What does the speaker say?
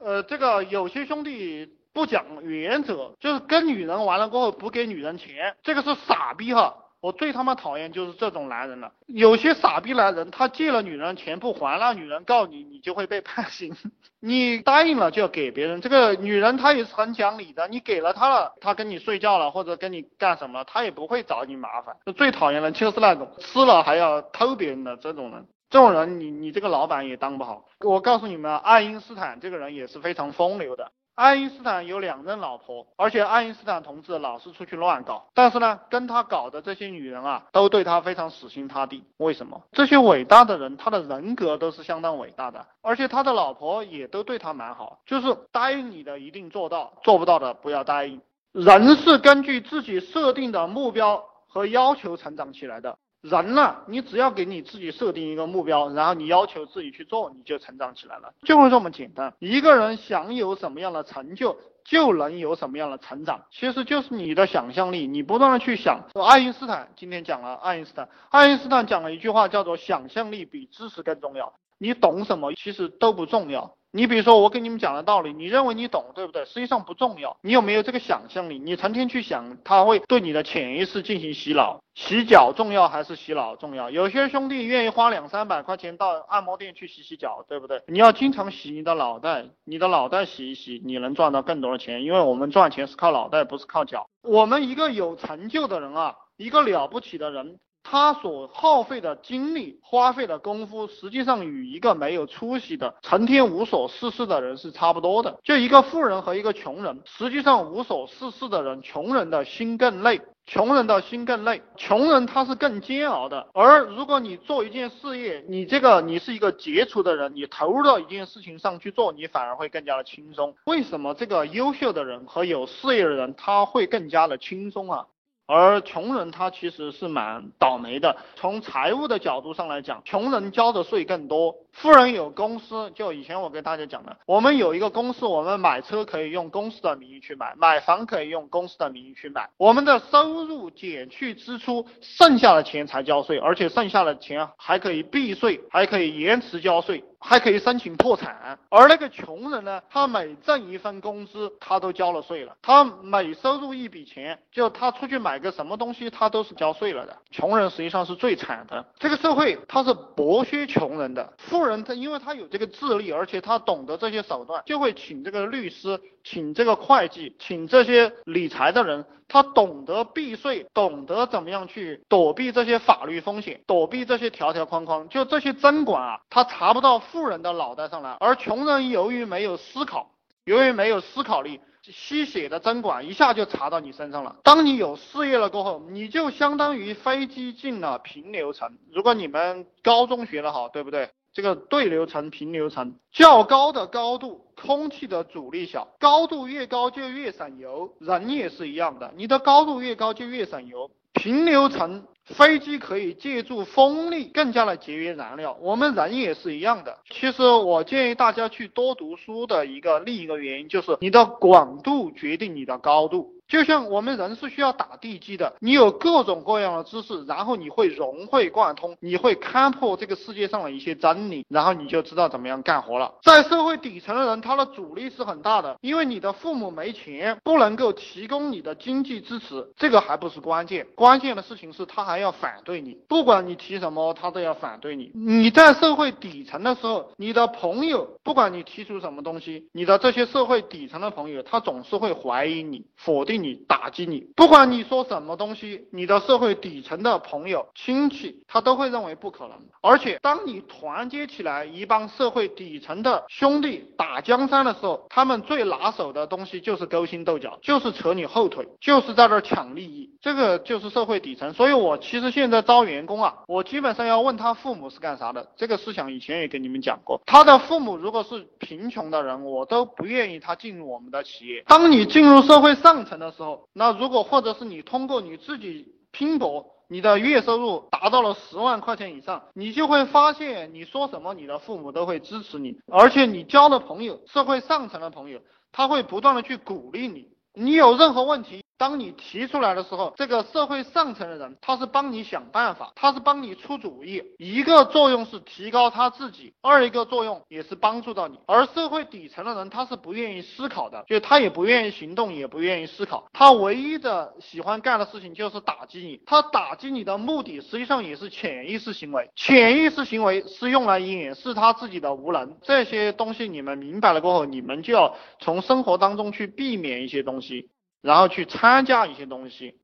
呃，这个有些兄弟不讲原则，就是跟女人完了过后不给女人钱，这个是傻逼哈。我最他妈讨厌就是这种男人了。有些傻逼男人，他借了女人钱不还，那女人告你，你就会被判刑。你答应了就要给别人，这个女人她也是很讲理的。你给了她了，她跟你睡觉了或者跟你干什么，她也不会找你麻烦。最讨厌的就是那种吃了还要偷别人的这种人。这种人，你你这个老板也当不好。我告诉你们，爱因斯坦这个人也是非常风流的。爱因斯坦有两任老婆，而且爱因斯坦同志老是出去乱搞，但是呢，跟他搞的这些女人啊，都对他非常死心塌地。为什么？这些伟大的人，他的人格都是相当伟大的，而且他的老婆也都对他蛮好，就是答应你的一定做到，做不到的不要答应。人是根据自己设定的目标和要求成长起来的。人呢，你只要给你自己设定一个目标，然后你要求自己去做，你就成长起来了，就会这么简单。一个人想有什么样的成就，就能有什么样的成长，其实就是你的想象力，你不断的去想。爱因斯坦今天讲了，爱因斯坦，爱因斯坦讲了一句话，叫做想象力比知识更重要。你懂什么，其实都不重要。你比如说，我跟你们讲的道理，你认为你懂，对不对？实际上不重要。你有没有这个想象力？你成天去想，它会对你的潜意识进行洗脑。洗脚重要还是洗脑重要？有些兄弟愿意花两三百块钱到按摩店去洗洗脚，对不对？你要经常洗你的脑袋，你的脑袋洗一洗，你能赚到更多的钱。因为我们赚钱是靠脑袋，不是靠脚。我们一个有成就的人啊，一个了不起的人。他所耗费的精力、花费的功夫，实际上与一个没有出息的、成天无所事事的人是差不多的。就一个富人和一个穷人，实际上无所事事的人，穷人的心更累，穷人的心更累。穷人他是更煎熬的。而如果你做一件事业，你这个你是一个杰出的人，你投入到一件事情上去做，你反而会更加的轻松。为什么这个优秀的人和有事业的人他会更加的轻松啊？而穷人他其实是蛮倒霉的。从财务的角度上来讲，穷人交的税更多。富人有公司，就以前我跟大家讲的，我们有一个公司，我们买车可以用公司的名义去买，买房可以用公司的名义去买。我们的收入减去支出，剩下的钱才交税，而且剩下的钱还可以避税，还可以延迟交税，还可以申请破产。而那个穷人呢，他每挣一份工资，他都交了税了。他每收入一笔钱，就他出去买个什么东西，他都是交税了的。穷人实际上是最惨的，这个社会他是剥削穷人的。富人他因为他有这个智力，而且他懂得这些手段，就会请这个律师，请这个会计，请这些理财的人，他懂得避税，懂得怎么样去躲避这些法律风险，躲避这些条条框框。就这些针管啊，他查不到富人的脑袋上来，而穷人由于没有思考，由于没有思考力。吸血的针管一下就插到你身上了。当你有事业了过后，你就相当于飞机进了平流层。如果你们高中学的好，对不对？这个对流层、平流层，较高的高度，空气的阻力小，高度越高就越省油。人也是一样的，你的高度越高就越省油。平流层飞机可以借助风力更加的节约燃料，我们人也是一样的。其实我建议大家去多读书的一个另一个原因就是你的广度决定你的高度。就像我们人是需要打地基的，你有各种各样的知识，然后你会融会贯通，你会看破这个世界上的一些真理，然后你就知道怎么样干活了。在社会底层的人，他的阻力是很大的，因为你的父母没钱，不能够提供你的经济支持，这个还不是关键，关键的事情是他还要反对你，不管你提什么，他都要反对你。你在社会底层的时候，你的朋友，不管你提出什么东西，你的这些社会底层的朋友，他总是会怀疑你，否定。你打击你，不管你说什么东西，你的社会底层的朋友、亲戚，他都会认为不可能。而且，当你团结起来一帮社会底层的兄弟打江山的时候，他们最拿手的东西就是勾心斗角，就是扯你后腿，就是在这儿抢利益。这个就是社会底层。所以我其实现在招员工啊，我基本上要问他父母是干啥的。这个思想以前也跟你们讲过，他的父母如果是贫穷的人，我都不愿意他进入我们的企业。当你进入社会上层的时候，那如果或者是你通过你自己拼搏，你的月收入达到了十万块钱以上，你就会发现你说什么，你的父母都会支持你，而且你交的朋友，社会上层的朋友，他会不断的去鼓励你。你有任何问题，当你提出来的时候，这个社会上层的人他是帮你想办法，他是帮你出主意。一个作用是提高他自己，二一个作用也是帮助到你。而社会底层的人他是不愿意思考的，就他也不愿意行动，也不愿意思考。他唯一的喜欢干的事情就是打击你。他打击你的目的实际上也是潜意识行为，潜意识行为是用来掩饰他自己的无能。这些东西你们明白了过后，你们就要从生活当中去避免一些东西。然后去参加一些东西。